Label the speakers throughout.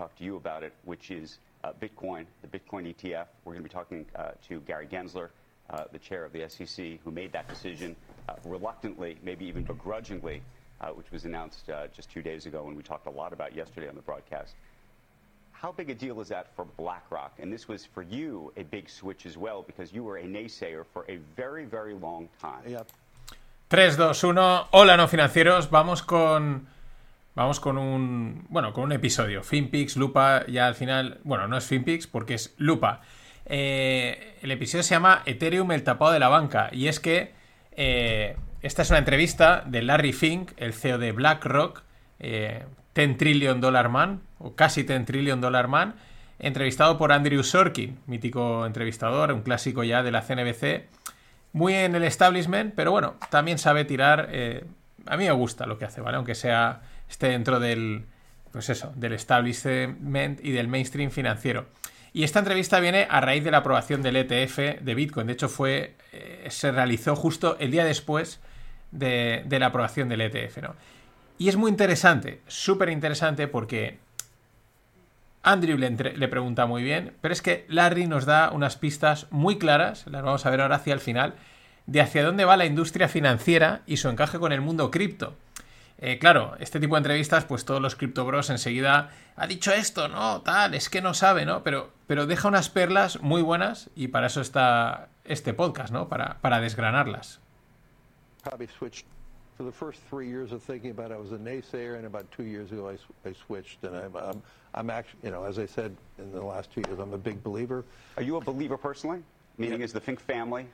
Speaker 1: talk to you about it, which is uh, Bitcoin, the Bitcoin ETF. We're going to be talking uh, to Gary Gensler, uh, the chair of the SEC, who made that decision uh, reluctantly, maybe even begrudgingly, uh, which was announced uh, just two days ago and we talked a lot about yesterday on the broadcast. How big a deal is that for BlackRock? And this was for you a big switch as well because you were a naysayer for a very, very long time.
Speaker 2: Yep.
Speaker 3: 3, 2, 1. Hola, no financieros. Vamos con. Vamos con un. Bueno, con un episodio. FinPix, Lupa, ya al final. Bueno, no es FinPix porque es Lupa. Eh, el episodio se llama Ethereum, el tapado de la banca. Y es que. eh, esta es una entrevista de Larry Fink, el CEO de BlackRock, eh, 10 Trillion Dollar Man, o casi 10 Trillion Dollar Man, entrevistado por Andrew Sorkin, mítico entrevistador, un clásico ya de la CNBC, muy en el establishment, pero bueno, también sabe tirar. eh, a mí me gusta lo que hace, ¿vale? Aunque sea esté dentro del, pues eso, del establishment y del mainstream financiero. Y esta entrevista viene a raíz de la aprobación del ETF de Bitcoin. De hecho, fue eh, se realizó justo el día después de, la aprobación del ETF, ¿no? Y es muy interesante, súper interesante porque Andrew le, le pregunta muy bien, pero es que Larry nos da unas pistas muy claras, las vamos a ver ahora hacia el final, de hacia dónde va la industria financiera y su encaje con el mundo cripto. Eh, claro, este tipo de entrevistas, pues todos los criptobros enseguida ha dicho esto, no, tal, es que no sabe, ¿no? Pero, pero deja unas perlas muy buenas y para eso está este podcast, ¿no? Para, para desgranarlas.
Speaker 2: Probably switched for the first three years of thinking about it. I was a naysayer, and about two years ago, I, I switched. And I'm, I'm, I'm actually, you know, as I said in the last two years, I'm a big believer.
Speaker 1: Are you a believer personally? Meaning,
Speaker 2: Yeah.
Speaker 1: is the Fink family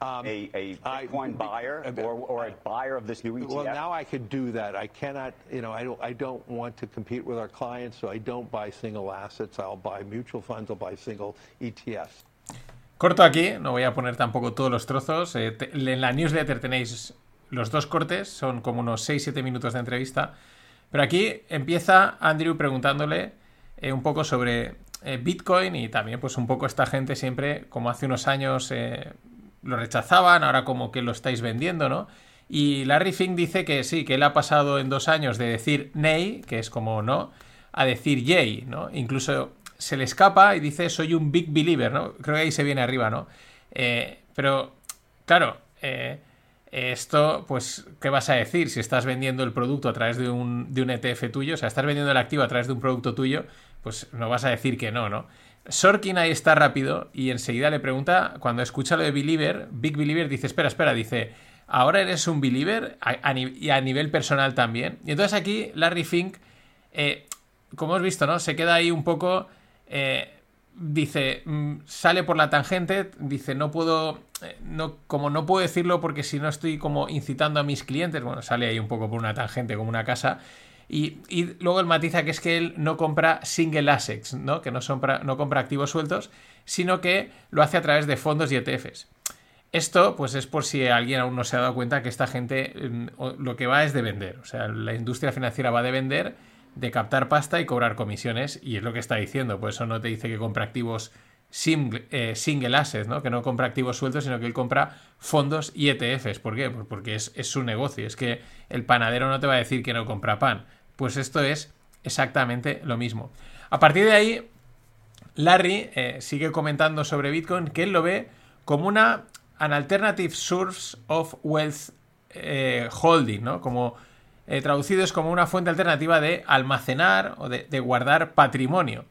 Speaker 1: a, a
Speaker 2: I-
Speaker 1: Bitcoin buyer
Speaker 2: I-
Speaker 1: or, or a buyer of this new ETF?
Speaker 2: Well, now I could do that. I cannot, you know, I don't, I don't want to compete with our clients, so I don't buy single assets. I'll buy mutual funds. I'll buy single ETFs.
Speaker 3: Corto aquí, no voy a poner tampoco todos los trozos. eh, te- en la newsletter tenéis los dos cortes, son como unos 6-7 minutos de entrevista. Pero aquí empieza Andrew preguntándole eh, un poco sobre eh, Bitcoin y también pues un poco esta gente siempre, como hace unos años eh, lo rechazaban, ahora como que lo estáis vendiendo, ¿no? Y Larry Fink dice que sí, que él ha pasado en dos años de decir nay, que es como no, a decir yay, ¿no? Incluso se le escapa y dice soy un big believer, ¿no? Creo que ahí se viene arriba, ¿no? Eh, pero, claro, eh, esto, pues, ¿qué vas a decir si estás vendiendo el producto a través de un, de un ETF tuyo? O sea, estás vendiendo el activo a través de un producto tuyo, pues no vas a decir que no, ¿no? Sorkin ahí está rápido y enseguida le pregunta, cuando escucha lo de Believer, Big Believer, dice, espera, espera, dice, ¿ahora eres un Believer? Y a nivel personal también. Y entonces aquí Larry Fink, eh, como hemos visto, ¿no? Se queda ahí un poco... eh, dice, mm, sale por la tangente, dice, no puedo, eh, no, como no puedo decirlo porque si no estoy como incitando a mis clientes, bueno, sale ahí un poco por una tangente como una casa. Y, luego él matiza que es que él no compra single assets, ¿no? Que no, son no compra activos sueltos, sino que lo hace a través de fondos y ETFs. Esto, pues es por si alguien aún no se ha dado cuenta que esta gente mm, lo que va es de vender. O sea, la industria financiera va de vender, de captar pasta y cobrar comisiones, y es lo que está diciendo. Por eso no te dice que compra activos single, eh, single assets, ¿no? Que no compra activos sueltos, sino que él compra fondos y ETFs. ¿Por qué? Pues porque es, es su negocio. Es que el panadero no te va a decir que no compra pan. Pues esto es exactamente lo mismo. A partir de ahí, Larry eh, sigue comentando sobre Bitcoin que él lo ve como una an alternative source of wealth eh, holding, ¿no? Como eh, traducido es como una fuente alternativa de almacenar o de, guardar patrimonio.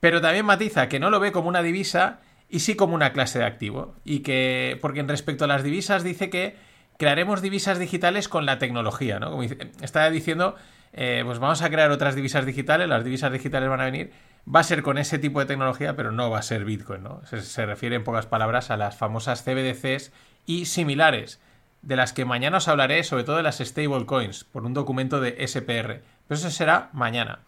Speaker 3: Pero también matiza que no lo ve como una divisa y sí como una clase de activo. Y que, porque en respecto a las divisas, dice que crearemos divisas digitales con la tecnología, ¿no? Como dice- está diciendo, eh, pues vamos a crear otras divisas digitales, las divisas digitales van a venir, va a ser con ese tipo de tecnología, pero no va a ser Bitcoin, ¿no? Se, refiere en pocas palabras a las famosas CBDCs y similares, de las que mañana os hablaré, sobre todo de las stablecoins, por un documento de SPR. Pero eso será mañana.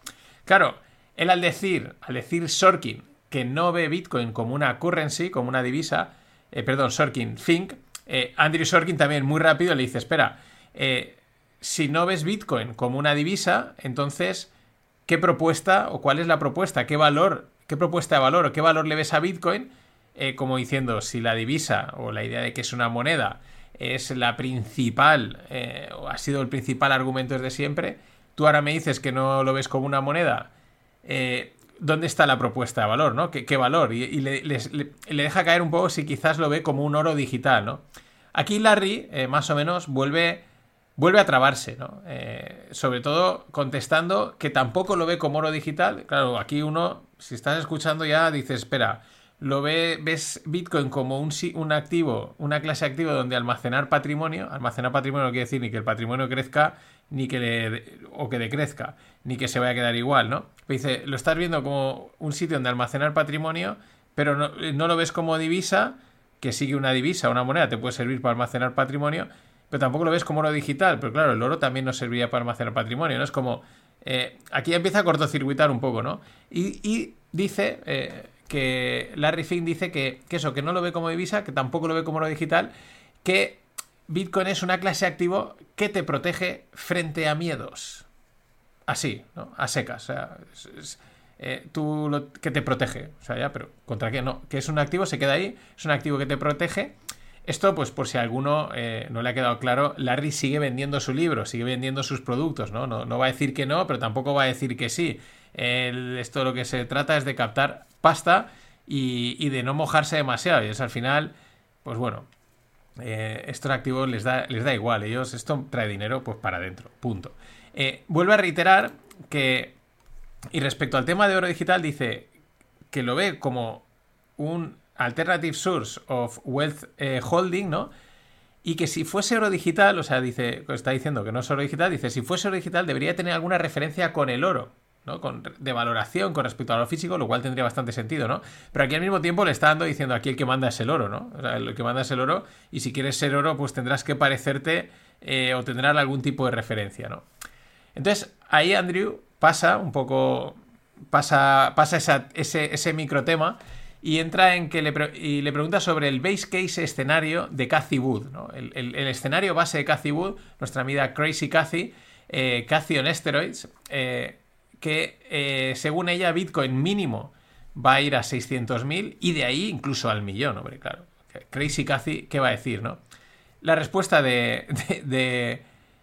Speaker 3: Claro, él al decir, al decir Sorkin que no ve Bitcoin como una currency, como una divisa, eh, perdón, Sorkin, Fink, eh, Andrew Sorkin también muy rápido le dice, espera, eh, si no ves Bitcoin como una divisa, entonces, ¿qué propuesta o cuál es la propuesta? ¿Qué valor, qué propuesta de valor o qué valor le ves a Bitcoin? Eh, como diciendo, si la divisa o la idea de que es una moneda es la principal, eh, o ha sido el principal argumento desde siempre, tú ahora me dices que no lo ves como una moneda, eh, ¿dónde está la propuesta de valor? ¿no? ¿Qué, valor? Y, le, deja caer un poco si quizás lo ve como un oro digital. ¿no? Aquí Larry, más o menos, vuelve, vuelve a trabarse, ¿no? Eh, sobre todo contestando que tampoco lo ve como oro digital. Claro, aquí uno, si estás escuchando ya, dices, espera, lo ve, ves Bitcoin como un, un activo, una clase activo donde almacenar patrimonio, almacenar patrimonio no quiere decir ni que el patrimonio crezca, ni que le, o que decrezca, ni que se vaya a quedar igual, ¿no? Dice, lo estás viendo como un sitio donde almacenar patrimonio, pero no, no lo ves como divisa, que sigue una divisa, una moneda, te puede servir para almacenar patrimonio, pero tampoco lo ves como oro digital, pero claro, el oro también nos serviría para almacenar patrimonio, ¿no? Es como, eh, aquí empieza a cortocircuitar un poco, ¿no? Y, dice eh, que Larry Fink dice que, eso, que no lo ve como divisa, que tampoco lo ve como oro digital, que Bitcoin es una clase activo que te protege frente a miedos. Así, ¿no? A secas. O sea, eh, tú lo, que te protege. O sea, ya, pero ¿contra qué? No, que es un activo, se queda ahí, es un activo que te protege. Esto, pues por si a alguno eh, no le ha quedado claro, Larry sigue vendiendo su libro, sigue vendiendo sus productos, ¿no? No, no va a decir que no, pero tampoco va a decir que sí. esto lo que se trata es de captar pasta y, de no mojarse demasiado. Y es al final, pues bueno, eh, estos activos les da, les da igual, ellos esto trae dinero pues para adentro, punto. Eh, a reiterar que, y respecto al tema de oro digital, dice que lo ve como un alternative source of wealth eh, holding, ¿no? Y que si fuese oro digital, o sea, dice, está diciendo que no es oro digital, dice, si fuese oro digital debería tener alguna referencia con el oro. Con, de valoración con respecto a lo físico, lo cual tendría bastante sentido, ¿no? Pero aquí al mismo tiempo le está dando diciendo aquí el que manda es el oro, ¿no? O sea, el que manda es el oro y si quieres ser oro, pues tendrás que parecerte eh, o tendrás algún tipo de referencia, ¿no? Entonces, ahí Andrew pasa un poco, pasa, pasa ese, ese micro tema y entra en que le, pregunta sobre el base case escenario de Cathy Wood, el, escenario base de Cathy Wood, nuestra amiga Crazy Cathy, eh, Cathy on Steroids, eh, que eh, según ella Bitcoin mínimo va a ir a 600.000 y de ahí incluso al millón, hombre, claro. Crazy Cathy, ¿qué va a decir, no? La respuesta de,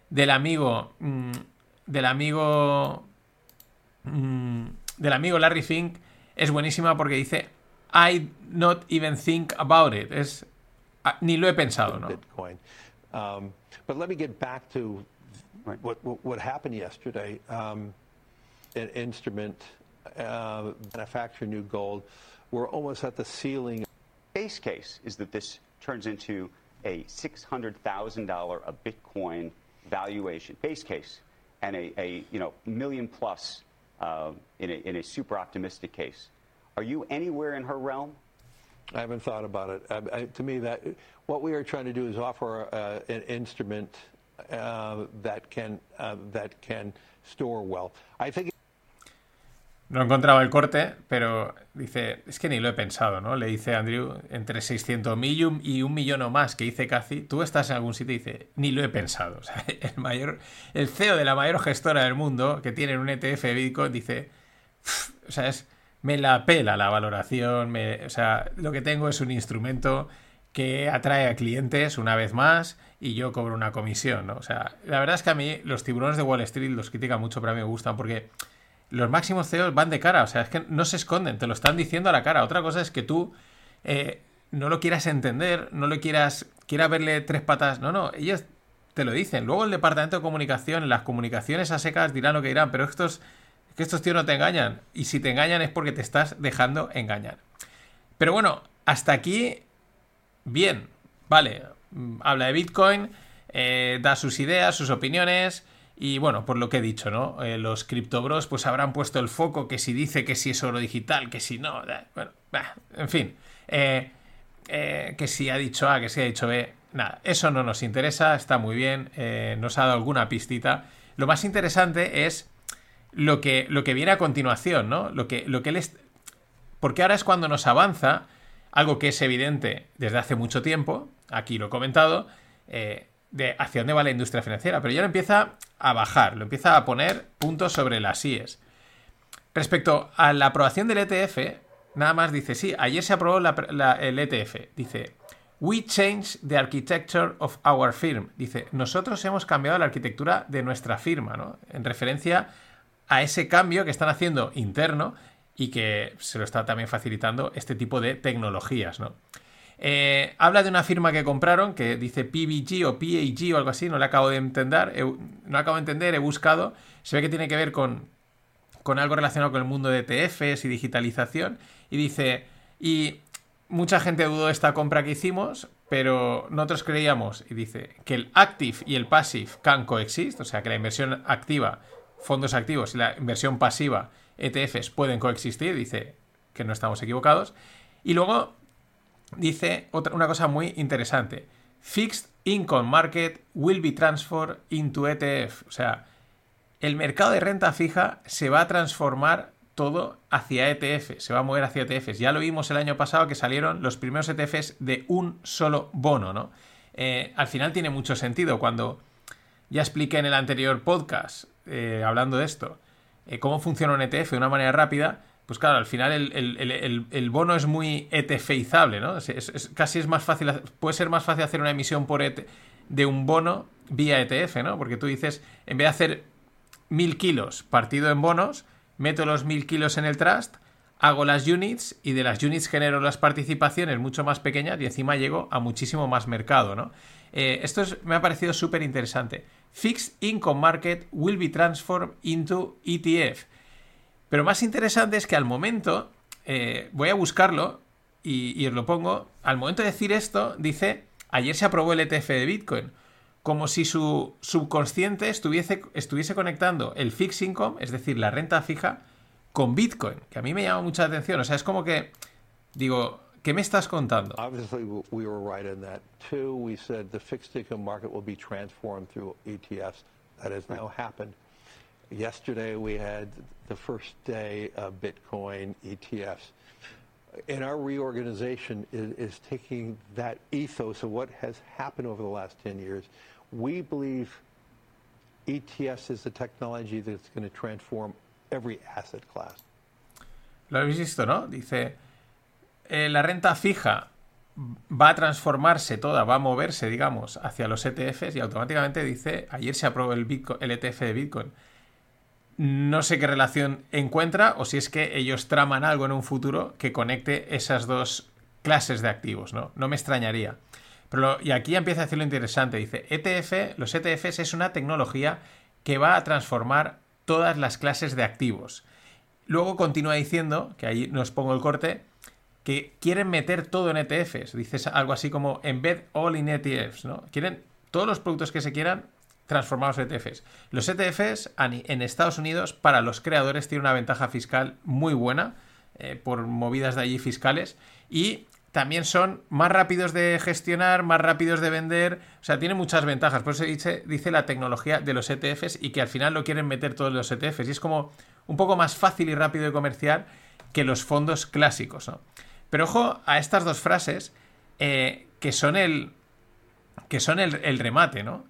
Speaker 3: del amigo mm, del amigo mm, del amigo Larry Fink es buenísima porque dice I not even think about it. Es ni lo he pensado, ¿no?
Speaker 2: Bitcoin. Um, but let me get back to what, what, happened yesterday. Um, an instrument, uh, manufacture new gold. We're almost at the ceiling.
Speaker 1: Base case is that this turns into a $600,000 a Bitcoin valuation, base case, and a, a you know million plus uh, in, a, in a super optimistic case. Are you anywhere in her realm?
Speaker 2: I haven't thought about it. I, I, to me, that what we are trying to do is offer uh, an instrument uh, that can uh, that can store wealth. I think.
Speaker 3: No he encontrado el corte, pero dice, es que ni lo he pensado, ¿no? Le dice Andrew, entre 600.000 y un millón o más que dice Cathy, tú estás en algún sitio y dice, ni lo he pensado. O sea, el mayor, el CEO de la mayor gestora del mundo, que tiene un ETF de Bitcoin, dice, o sea, es, me la pela la valoración, o sea, lo que tengo es un instrumento que atrae a clientes una vez más y yo cobro una comisión, ¿no? O sea, la verdad es que a mí los tiburones de Wall Street los critican mucho, pero a mí me gustan porque los máximos CEOs van de cara, o sea, es que no se esconden, te lo están diciendo a la cara. Otra cosa es que tú eh, no lo quieras entender, no lo quieras, quiera verle tres patas, no, no, ellos te lo dicen. Luego el departamento de comunicación, las comunicaciones a secas dirán lo que dirán, pero estos, que estos tíos no te engañan. Y si te engañan es porque te estás dejando engañar. Pero bueno, hasta aquí, bien, vale, habla de Bitcoin, eh, da sus ideas, sus opiniones. Y bueno, por lo que he dicho, ¿no? Eh, los criptobros pues habrán puesto el foco que si dice que si es oro digital, que si no, bueno, en fin, eh, que si ha dicho A, que si ha dicho B, nada, eso no nos interesa, está muy bien, nos ha dado alguna pistita. Lo más interesante es lo que, lo que viene a continuación, ¿no? Lo que, lo que él es... Porque ahora es cuando nos avanza algo que es evidente desde hace mucho tiempo, aquí lo he comentado, de hacia dónde va la industria financiera, pero ya lo empieza a bajar, lo empieza a poner puntos sobre las IES. Respecto a la aprobación del ETF, nada más dice, sí, ayer se aprobó el ETF. Dice, We change the architecture of our firm. Dice, nosotros hemos cambiado la arquitectura de nuestra firma, ¿no? En referencia a ese cambio que están haciendo interno y que se lo está también facilitando este tipo de tecnologías, ¿no? Eh, habla de una firma que compraron que dice PBG o PAG o algo así, no le acabo de entender, no acabo de entender, he buscado, se ve que tiene que ver con, con algo relacionado con el mundo de ETFs y digitalización y dice, y mucha gente dudó de esta compra que hicimos, pero nosotros creíamos, y dice, que el active y el passive can coexist, o sea, que la inversión activa, fondos activos y la inversión pasiva, ETFs, pueden coexistir, dice que no estamos equivocados. Y luego dice otra, una cosa muy interesante. Fixed income market will be transferred into ETF. O sea, el mercado de renta fija se va a transformar todo hacia ETF, se va a mover hacia ETFs. Ya lo vimos el año pasado que salieron los primeros ETFs de un solo bono, ¿no? Eh, al final tiene mucho sentido cuando ya expliqué en el anterior podcast, eh, hablando de esto, eh, cómo funciona un ETF de una manera rápida pues claro, al final el, bono es muy ETFizable, ¿no? Casi es más fácil, puede ser más fácil hacer una emisión por e de un bono vía ETF, ¿no? Porque tú dices, en vez de hacer mil kilos partido en bonos, meto los mil kilos en el trust, hago las units y de las units genero las participaciones mucho más pequeñas y encima llego a muchísimo más mercado, ¿no? Eh, esto me ha parecido súper interesante. Fixed Income Market will be transformed into ETF. Pero más interesante es que al momento, eh, voy a buscarlo y, os lo pongo, al momento de decir esto, dice, ayer se aprobó el ETF de Bitcoin, como si su subconsciente estuviese, estuviese conectando el fixed income, es decir, la renta fija, con Bitcoin, que a mí me llama mucha atención. O sea, es como que, digo, ¿qué me estás contando?
Speaker 2: Obviously, we were right in that too. We said the fixed income market will be transformed through ETFs. That has now happened. Yesterday we had the first day of Bitcoin ETFs. And our reorganization is, is, taking that ethos of what has happened over the last 10 years. We believe ETFs is the technology that's going to transform every asset class.
Speaker 3: Lo habéis visto, ¿no? Dice, eh, la renta fija va a transformarse toda, va a moverse, digamos, hacia los ETFs y automáticamente dice, ayer se aprobó el, ETF de Bitcoin. No sé qué relación encuentra o si es que ellos traman algo en un futuro que conecte esas dos clases de activos, ¿no? No me extrañaría. Pero y aquí empieza a decir lo interesante. Dice, ETF, los ETFs es una tecnología que va a transformar todas las clases de activos. Luego continúa diciendo, que ahí nos pongo el corte, que quieren meter todo en ETFs. Dices algo así como embed all in ETFs, ¿no? Quieren todos los productos que se quieran transformados ETFs. Los ETFs en Estados Unidos para los creadores tienen una ventaja fiscal muy buena eh, por movidas de allí fiscales y también son más rápidos de gestionar, más rápidos de vender, o sea, tiene muchas ventajas. Por eso dice, dice la tecnología de los ETFs y que al final lo quieren meter todos los ETFs. Y es como un poco más fácil y rápido de comerciar que los fondos clásicos. Pero ojo a estas dos frases eh, que son el que son el, el remate, ¿no?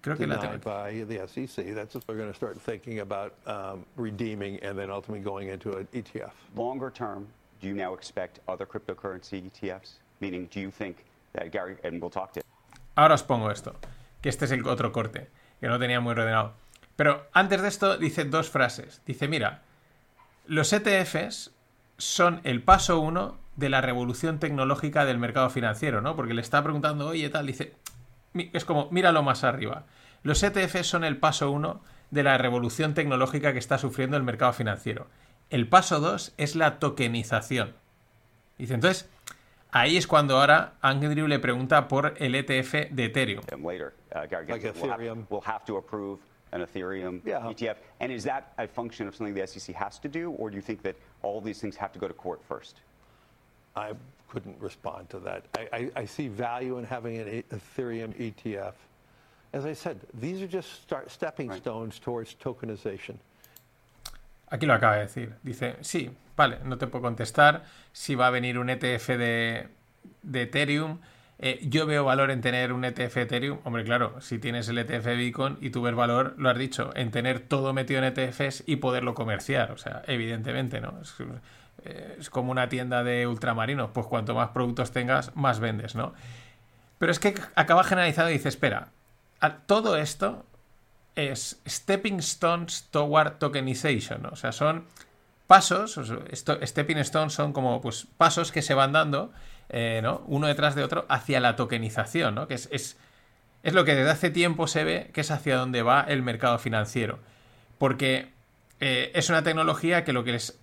Speaker 2: creo que la by the SEC. That's what they're going to start thinking about um, redeeming and then ultimately going into an ETF.
Speaker 1: Longer term, do you now expect other cryptocurrency ETFs? Meaning, do you think that Gary, and we'll talk to
Speaker 3: Ahora os pongo esto, que este es el otro corte, que no tenía muy ordenado. Pero antes de esto dice dos frases. Dice, mira, los ETFs son el paso uno de la revolución tecnológica del mercado financiero, ¿no? Porque le está preguntando, oye, tal, dice, es como, míralo más arriba. Los ETFs son el paso uno de la revolución tecnológica que está sufriendo el mercado financiero. El paso dos es la tokenización. Dice, entonces, ahí es cuando ahora Andrew le pregunta por el ETF de Ethereum.
Speaker 1: Later, uh, Gary like Ethereum. Will have, to approve an Ethereum yeah. ETF. And is that a function of something the SEC has to do, or do you think that all these things have to go to court first?
Speaker 2: I couldn't respond to that. I, I, I see value in having an Ethereum ETF. As I said, these are just start, stepping right. stones towards tokenization.
Speaker 3: Aquí lo acaba de decir. Dice, sí, vale, no te puedo contestar si va a venir un ETF de, Ethereum. Eh, yo veo valor en tener un ETF Ethereum. Hombre, claro, si tienes el ETF Bitcoin y tú ves valor, lo has dicho, en tener todo metido en ETFs y poderlo comerciar. O sea, evidentemente, ¿no? Eh, es como una tienda de ultramarinos, pues cuanto más productos tengas, más vendes, ¿no? Pero es que acaba generalizado y dice, espera, todo esto es Stepping Stones Toward Tokenization. O sea, son pasos, stepping stones son como pues, pasos que se van dando, eh, ¿no? Uno detrás de otro hacia la tokenización, ¿no? Que es, es, es, lo que desde hace tiempo se ve que es hacia donde va el mercado financiero. Porque eh, es una tecnología que lo que les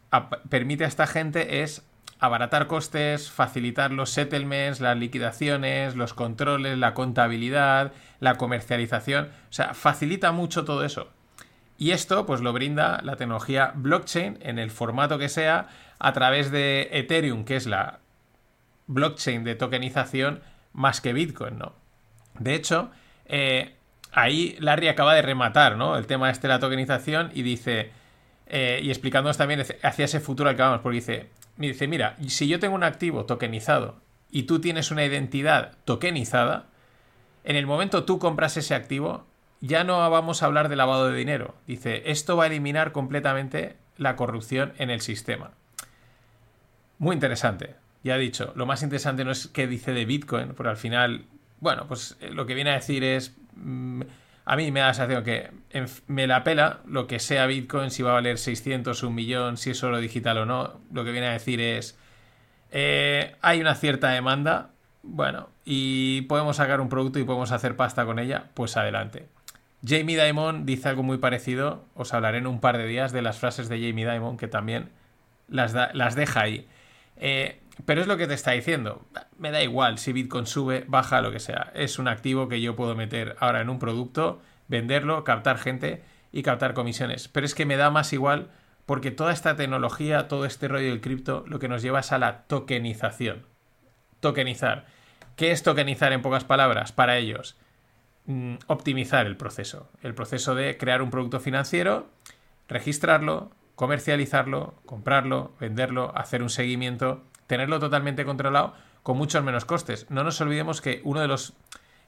Speaker 3: permite a esta gente es abaratar costes, facilitar los settlements, las liquidaciones, los controles, la contabilidad, la comercialización. O sea, facilita mucho todo eso. Y esto pues lo brinda la tecnología blockchain en el formato que sea a través de Ethereum, que es la blockchain de tokenización más que Bitcoin, ¿no? De hecho, eh, ahí Larry acaba de rematar, ¿no? El tema este de la tokenización y dice, eh, y explicándonos también hacia ese futuro al que vamos, porque dice, dice, mira, si yo tengo un activo tokenizado y tú tienes una identidad tokenizada, en el momento tú compras ese activo, ya no vamos a hablar de lavado de dinero. Dice, esto va a eliminar completamente la corrupción en el sistema. Muy interesante. Ya he dicho, lo más interesante no es qué dice de Bitcoin, porque al final, bueno, pues eh, lo que viene a decir es, mm, a mí me da la sensación que me la pela lo que sea Bitcoin, si va a valer 600, un millón, si es solo digital o no. Lo que viene a decir es, eh, hay una cierta demanda, bueno, y podemos sacar un producto y podemos hacer pasta con ella, pues adelante. Jamie Dimon dice algo muy parecido, os hablaré en un par de días de las frases de Jamie Dimon, que también las, las deja ahí. Eh, pero es lo que te está diciendo. Me da igual si Bitcoin sube, baja, lo que sea. Es un activo que yo puedo meter ahora en un producto, venderlo, captar gente y captar comisiones. Pero es que me da más igual porque toda esta tecnología, todo este rollo del cripto, lo que nos lleva es a la tokenización. Tokenizar. ¿Qué es tokenizar en pocas palabras para ellos? Mm, optimizar el proceso. El proceso de crear un producto financiero, registrarlo, comercializarlo, comprarlo, venderlo, hacer un seguimiento tenerlo totalmente controlado con muchos menos costes. No nos olvidemos que uno de los...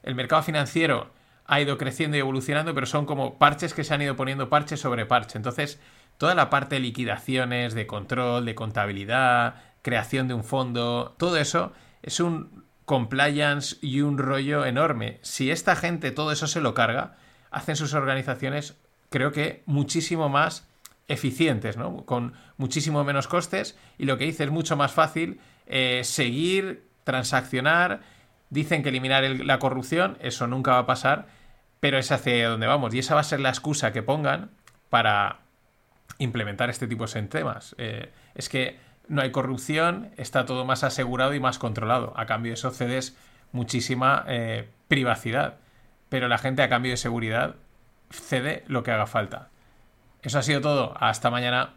Speaker 3: El mercado financiero ha ido creciendo y evolucionando, pero son como parches que se han ido poniendo parche sobre parche. Entonces, toda la parte de liquidaciones, de control, de contabilidad, creación de un fondo, todo eso es un compliance y un rollo enorme. Si esta gente todo eso se lo carga, hacen sus organizaciones, creo que muchísimo más eficientes, ¿no? Con muchísimo menos costes y lo que dice es mucho más fácil eh, seguir, transaccionar. Dicen que eliminar la corrupción, eso nunca va a pasar, pero es hacia donde vamos y esa va a ser la excusa que pongan para implementar este tipo de temas. Eh, es que no hay corrupción, está todo más asegurado y más controlado. A cambio de eso cedes muchísima eh, privacidad, pero la gente a cambio de seguridad cede lo que haga falta. Eso ha sido todo. Hasta mañana.